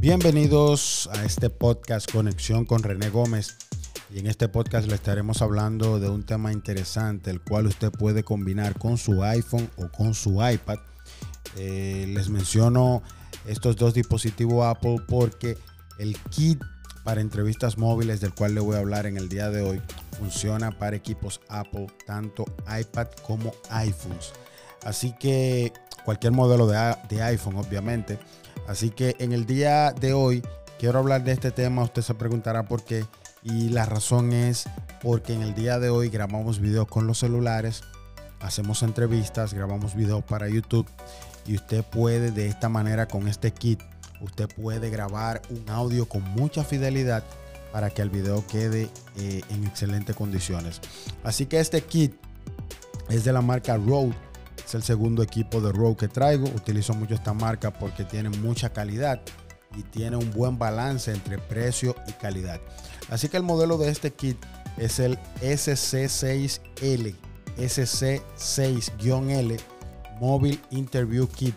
Bienvenidos a este podcast Conexión con René Gómez. Y en este podcast le estaremos hablando de un tema interesante, el cual usted puede combinar con su iPhone o con su iPad. Eh, les menciono estos dos dispositivos Apple porque el kit para entrevistas móviles del cual le voy a hablar en el día de hoy funciona para equipos Apple, tanto iPad como iPhones. Así que cualquier modelo de, de iPhone, obviamente. Así que en el día de hoy quiero hablar de este tema. Usted se preguntará por qué. Y la razón es porque en el día de hoy grabamos videos con los celulares, hacemos entrevistas, grabamos videos para YouTube y usted puede de esta manera con este kit, usted puede grabar un audio con mucha fidelidad para que el video quede eh, en excelentes condiciones. Así que este kit es de la marca Rode. Es el segundo equipo de Rode que traigo. Utilizo mucho esta marca porque tiene mucha calidad y tiene un buen balance entre precio y calidad. Así que el modelo de este kit es el SC6L, SC6-L Mobile Interview Kit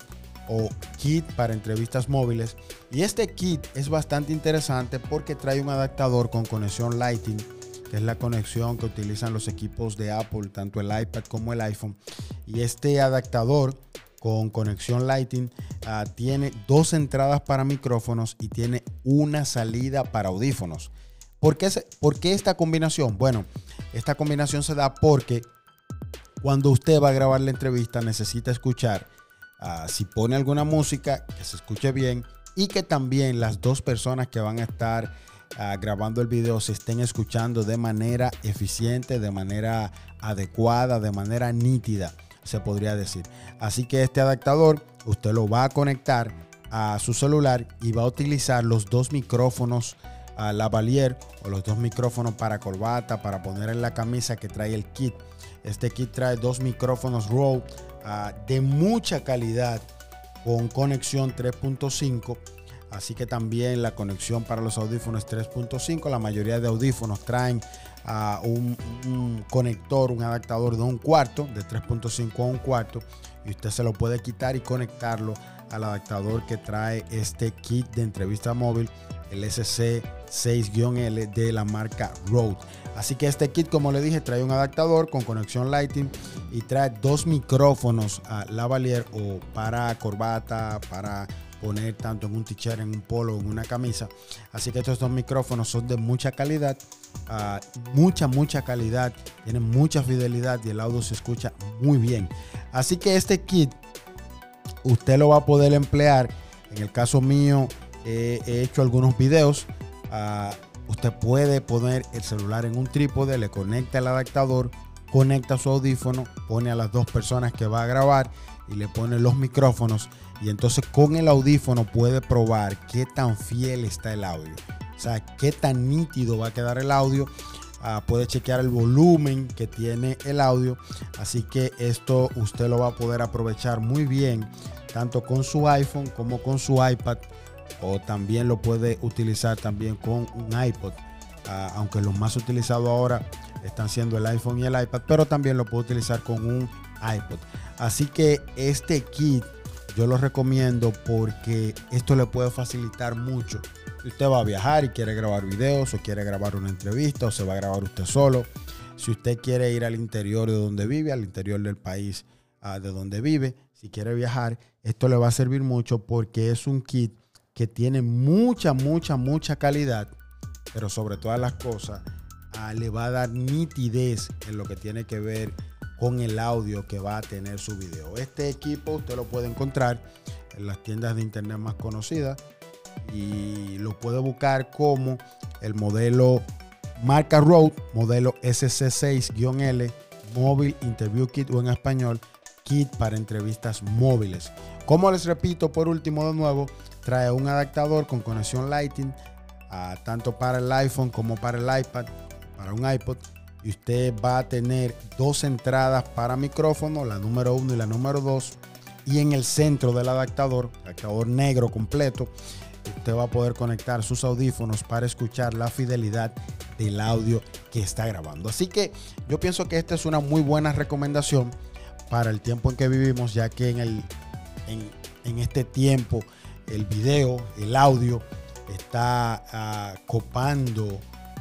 o kit para entrevistas móviles. Y este kit es bastante interesante porque trae un adaptador con conexión Lightning, es la conexión que utilizan los equipos de Apple, tanto el iPad como el iPhone. Y este adaptador con conexión Lightning ah, tiene dos entradas para micrófonos y tiene una salida para audífonos. ¿Por qué, ¿Por qué esta combinación? Bueno, esta combinación se da porque cuando usted va a grabar la entrevista necesita escuchar Ah, si pone alguna música, que se escuche bien y que también las dos personas que van a estar ah, grabando el video se estén escuchando de manera eficiente, de manera adecuada, de manera nítida, se podría decir. Así que este adaptador usted lo va a conectar a su celular y va a utilizar los dos micrófonos a la lavalier o los dos micrófonos para corbata para poner en la camisa que trae el kit. Este kit trae dos micrófonos Rode Ah, de mucha calidad con conexión 3.5. Así que también la conexión para los audífonos 3.5. La mayoría de audífonos traen ah, un, conector, un adaptador de un cuarto, de 3.5 a un cuarto. Y usted se lo puede quitar y conectarlo al adaptador que trae este kit de entrevista móvil, el SC6-L de la marca Rode. Así que este kit, como le dije, trae un adaptador con conexión Lighting y trae dos micrófonos a lavalier o para corbata, para poner tanto en un t-shirt, en un polo, en una camisa. Así que estos dos micrófonos son de mucha calidad, ah, mucha, mucha calidad, tienen mucha fidelidad y el audio se escucha muy bien. Así que este kit usted lo va a poder emplear. En el caso mío, he hecho algunos videos. Ah, usted puede poner el celular en un trípode, le conecta el adaptador, conecta su audífono, pone a las dos personas que va a grabar y le pone los micrófonos. Y entonces con el audífono puede probar qué tan fiel está el audio. O sea, qué tan nítido va a quedar el audio. Ah, puede chequear el volumen que tiene el audio. Así que esto usted lo va a poder aprovechar muy bien, tanto con su iPhone como con su iPad o también lo puede utilizar también con un iPod. Ah, aunque los más utilizados ahora están siendo el iPhone y el iPad, pero también lo puede utilizar con un iPod. Así que este kit yo lo recomiendo porque esto le puede facilitar mucho. Si usted va a viajar y quiere grabar videos o quiere grabar una entrevista o se va a grabar usted solo. Si usted quiere ir al interior de donde vive, al interior del país ah, de donde vive, si quiere viajar, esto le va a servir mucho porque es un kit que tiene mucha, mucha, mucha calidad, pero sobre todas las cosas, ah, le va a dar nitidez en lo que tiene que ver con el audio que va a tener su video. Este equipo usted lo puede encontrar en las tiendas de internet más conocidas y lo puede buscar como el modelo marca Rode, modelo SC6-L, Mobile Interview Kit o en español, kit para entrevistas móviles. Como les repito, por último de nuevo, trae un adaptador con conexión Lightning, tanto para el iPhone como para el iPad, para un iPod. Y usted va a tener dos entradas para micrófono, la número uno y la número dos. Y en el centro del adaptador, adaptador negro completo, usted va a poder conectar sus audífonos para escuchar la fidelidad del audio que está grabando. Así que yo pienso que esta es una muy buena recomendación para el tiempo en que vivimos, ya que en, el, en, en este tiempo el video, el audio, está ah, copando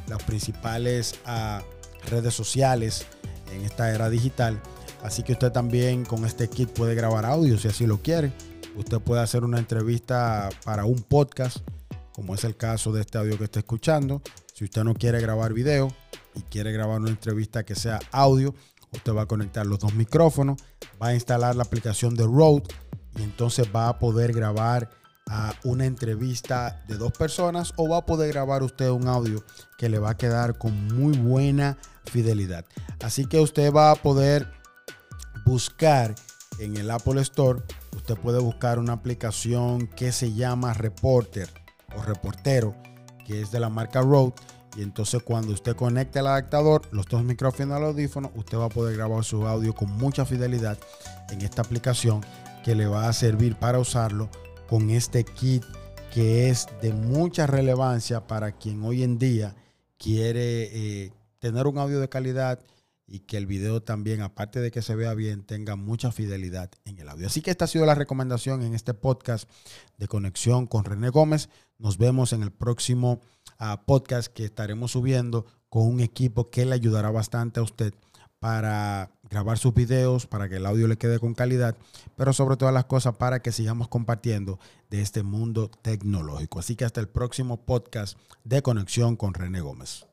las principales ah, redes sociales en esta era digital. Así que usted también con este kit puede grabar audio si así lo quiere. Usted puede hacer una entrevista para un podcast, como es el caso de este audio que está escuchando. Si usted no quiere grabar video y quiere grabar una entrevista que sea audio, usted va a conectar los dos micrófonos, va a instalar la aplicación de Rode y entonces va a poder grabar una entrevista de dos personas o va a poder grabar usted un audio que le va a quedar con muy buena fidelidad. Así que usted va a poder buscar en el Apple Store, usted puede buscar una aplicación que se llama Reporter o Reportero, que es de la marca Rode. Y entonces cuando usted conecte el adaptador, los dos micrófonos al audífono, usted va a poder grabar su audio con mucha fidelidad en esta aplicación que le va a servir para usarlo con este kit que es de mucha relevancia para quien hoy en día quiere eh, tener un audio de calidad y que el video también, aparte de que se vea bien, tenga mucha fidelidad en el audio. Así que esta ha sido la recomendación en este podcast de conexión con René Gómez. Nos vemos en el próximo ah, podcast que estaremos subiendo con un equipo que le ayudará bastante a usted para grabar sus videos, para que el audio le quede con calidad, pero sobre todas las cosas para que sigamos compartiendo de este mundo tecnológico. Así que hasta el próximo podcast de Conexión con René Gómez.